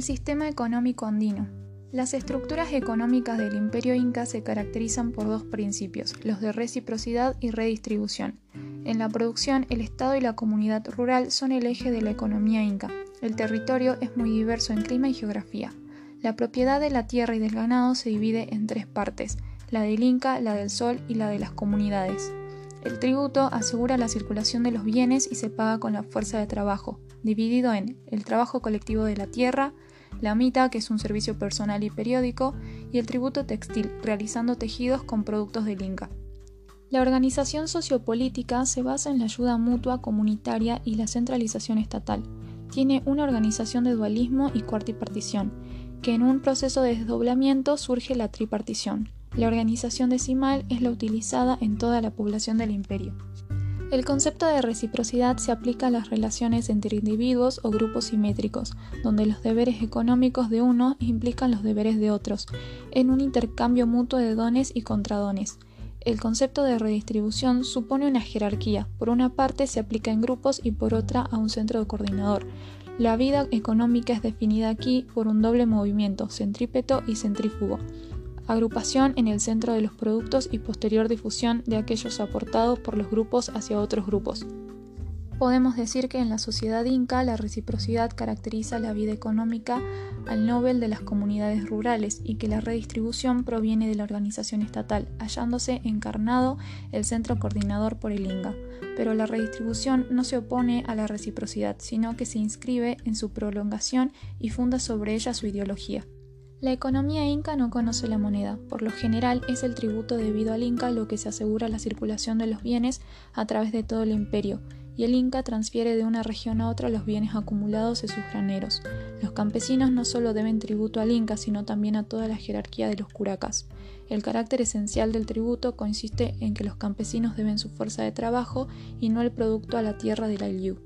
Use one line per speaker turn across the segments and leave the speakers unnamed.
El sistema económico andino. Las estructuras económicas del imperio inca se caracterizan por dos principios, los de reciprocidad y redistribución. En la producción, el Estado y la comunidad rural son el eje de la economía inca. El territorio es muy diverso en clima y geografía. La propiedad de la tierra y del ganado se divide en tres partes, la del Inca, la del Sol y la de las comunidades. El tributo asegura la circulación de los bienes y se paga con la fuerza de trabajo, dividido en el trabajo colectivo de la tierra, la mita, que es un servicio personal y periódico, y el tributo textil, realizando tejidos con productos del Inca. La organización sociopolítica se basa en la ayuda mutua comunitaria y la centralización estatal. Tiene una organización de dualismo y cuartipartición, que en un proceso de desdoblamiento surge la tripartición. La organización decimal es la utilizada en toda la población del imperio. El concepto de reciprocidad se aplica a las relaciones entre individuos o grupos simétricos, donde los deberes económicos de uno implican los deberes de otros, en un intercambio mutuo de dones y contradones. El concepto de redistribución supone una jerarquía. Por una parte se aplica en grupos y por otra a un centro de coordinador. La vida económica es definida aquí por un doble movimiento, centrípeto y centrífugo agrupación en el centro de los productos y posterior difusión de aquellos aportados por los grupos hacia otros grupos. Podemos decir que en la sociedad inca la reciprocidad caracteriza la vida económica al nivel de las comunidades rurales y que la redistribución proviene de la organización estatal, hallándose encarnado el centro coordinador por el INGA. Pero la redistribución no se opone a la reciprocidad, sino que se inscribe en su prolongación y funda sobre ella su ideología. La economía inca no conoce la moneda, por lo general es el tributo debido al inca lo que se asegura la circulación de los bienes a través de todo el imperio, y el inca transfiere de una región a otra los bienes acumulados en sus graneros. Los campesinos no solo deben tributo al inca, sino también a toda la jerarquía de los curacas. El carácter esencial del tributo consiste en que los campesinos deben su fuerza de trabajo y no el producto a la tierra del Liu.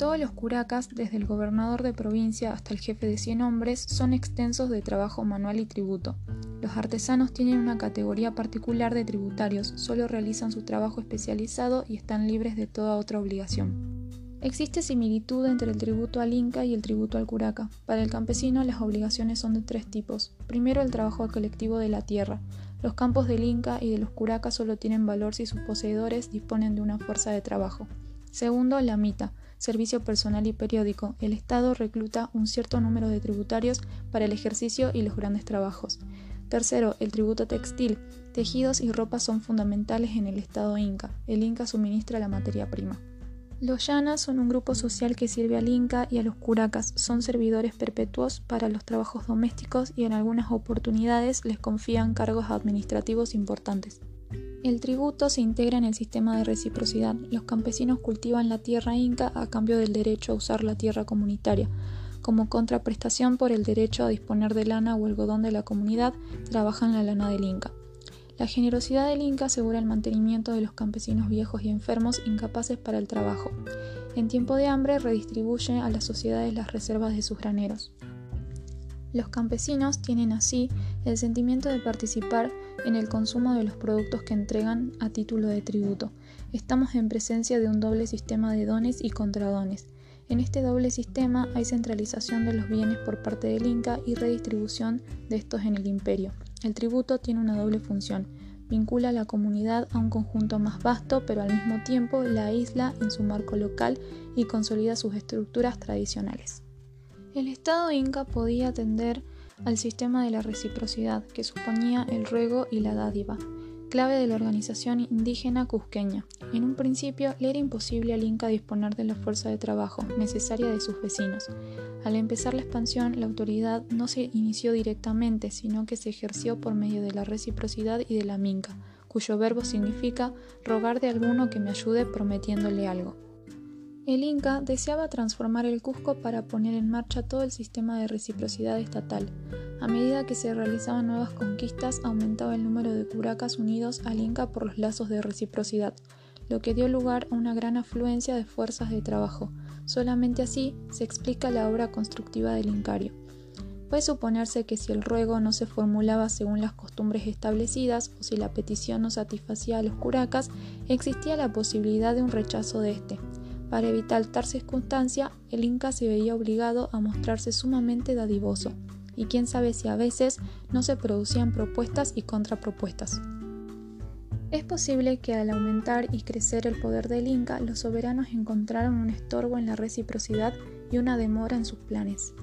Todos los curacas, desde el gobernador de provincia hasta el jefe de 100 hombres, son extensos de trabajo manual y tributo. Los artesanos tienen una categoría particular de tributarios, solo realizan su trabajo especializado y están libres de toda otra obligación. Existe similitud entre el tributo al Inca y el tributo al curaca. Para el campesino las obligaciones son de tres tipos. Primero el trabajo colectivo de la tierra. Los campos del Inca y de los curacas solo tienen valor si sus poseedores disponen de una fuerza de trabajo. Segundo, la mita servicio personal y periódico, el Estado recluta un cierto número de tributarios para el ejercicio y los grandes trabajos. Tercero, el tributo textil. Tejidos y ropas son fundamentales en el Estado inca. El inca suministra la materia prima. Los llanas son un grupo social que sirve al inca y a los curacas. Son servidores perpetuos para los trabajos domésticos y en algunas oportunidades les confían cargos administrativos importantes. El tributo se integra en el sistema de reciprocidad. Los campesinos cultivan la tierra inca a cambio del derecho a usar la tierra comunitaria. Como contraprestación por el derecho a disponer de lana o algodón de la comunidad, trabajan la lana del inca. La generosidad del inca asegura el mantenimiento de los campesinos viejos y enfermos incapaces para el trabajo. En tiempo de hambre redistribuye a las sociedades las reservas de sus graneros. Los campesinos tienen así el sentimiento de participar en el consumo de los productos que entregan a título de tributo. Estamos en presencia de un doble sistema de dones y contradones. En este doble sistema hay centralización de los bienes por parte del Inca y redistribución de estos en el imperio. El tributo tiene una doble función. Vincula a la comunidad a un conjunto más vasto, pero al mismo tiempo la aísla en su marco local y consolida sus estructuras tradicionales. El Estado inca podía atender al sistema de la reciprocidad, que suponía el ruego y la dádiva, clave de la organización indígena cusqueña. En un principio le era imposible al Inca disponer de la fuerza de trabajo necesaria de sus vecinos. Al empezar la expansión, la autoridad no se inició directamente, sino que se ejerció por medio de la reciprocidad y de la minca, cuyo verbo significa rogar de alguno que me ayude prometiéndole algo. El Inca deseaba transformar el Cusco para poner en marcha todo el sistema de reciprocidad estatal. A medida que se realizaban nuevas conquistas, aumentaba el número de curacas unidos al Inca por los lazos de reciprocidad, lo que dio lugar a una gran afluencia de fuerzas de trabajo. Solamente así se explica la obra constructiva del Incario. Puede suponerse que si el ruego no se formulaba según las costumbres establecidas o si la petición no satisfacía a los curacas, existía la posibilidad de un rechazo de este. Para evitar tal circunstancia, el Inca se veía obligado a mostrarse sumamente dadivoso, y quién sabe si a veces no se producían propuestas y contrapropuestas. Es posible que al aumentar y crecer el poder del Inca, los soberanos encontraron un estorbo en la reciprocidad y una demora en sus planes.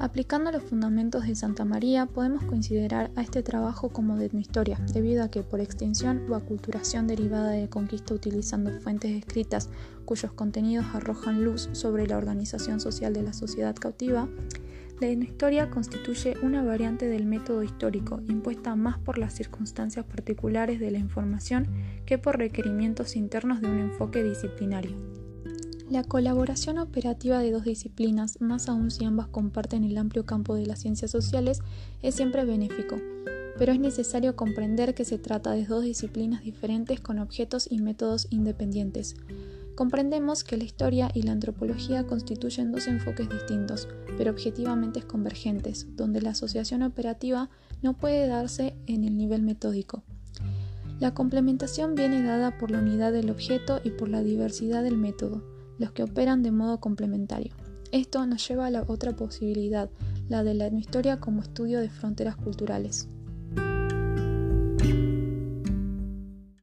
Aplicando los fundamentos de Santa María, podemos considerar a este trabajo como de etnohistoria, debido a que por extensión o aculturación derivada de conquista utilizando fuentes escritas cuyos contenidos arrojan luz sobre la organización social de la sociedad cautiva, la etnohistoria constituye una variante del método histórico, impuesta más por las circunstancias particulares de la información que por requerimientos internos de un enfoque disciplinario. La colaboración operativa de dos disciplinas, más aún si ambas comparten el amplio campo de las ciencias sociales, es siempre benéfico, pero es necesario comprender que se trata de dos disciplinas diferentes con objetos y métodos independientes. Comprendemos que la historia y la antropología constituyen dos enfoques distintos, pero objetivamente convergentes, donde la asociación operativa no puede darse en el nivel metódico. La complementación viene dada por la unidad del objeto y por la diversidad del método los que operan de modo complementario. Esto nos lleva a la otra posibilidad, la de la etnohistoria como estudio de fronteras culturales.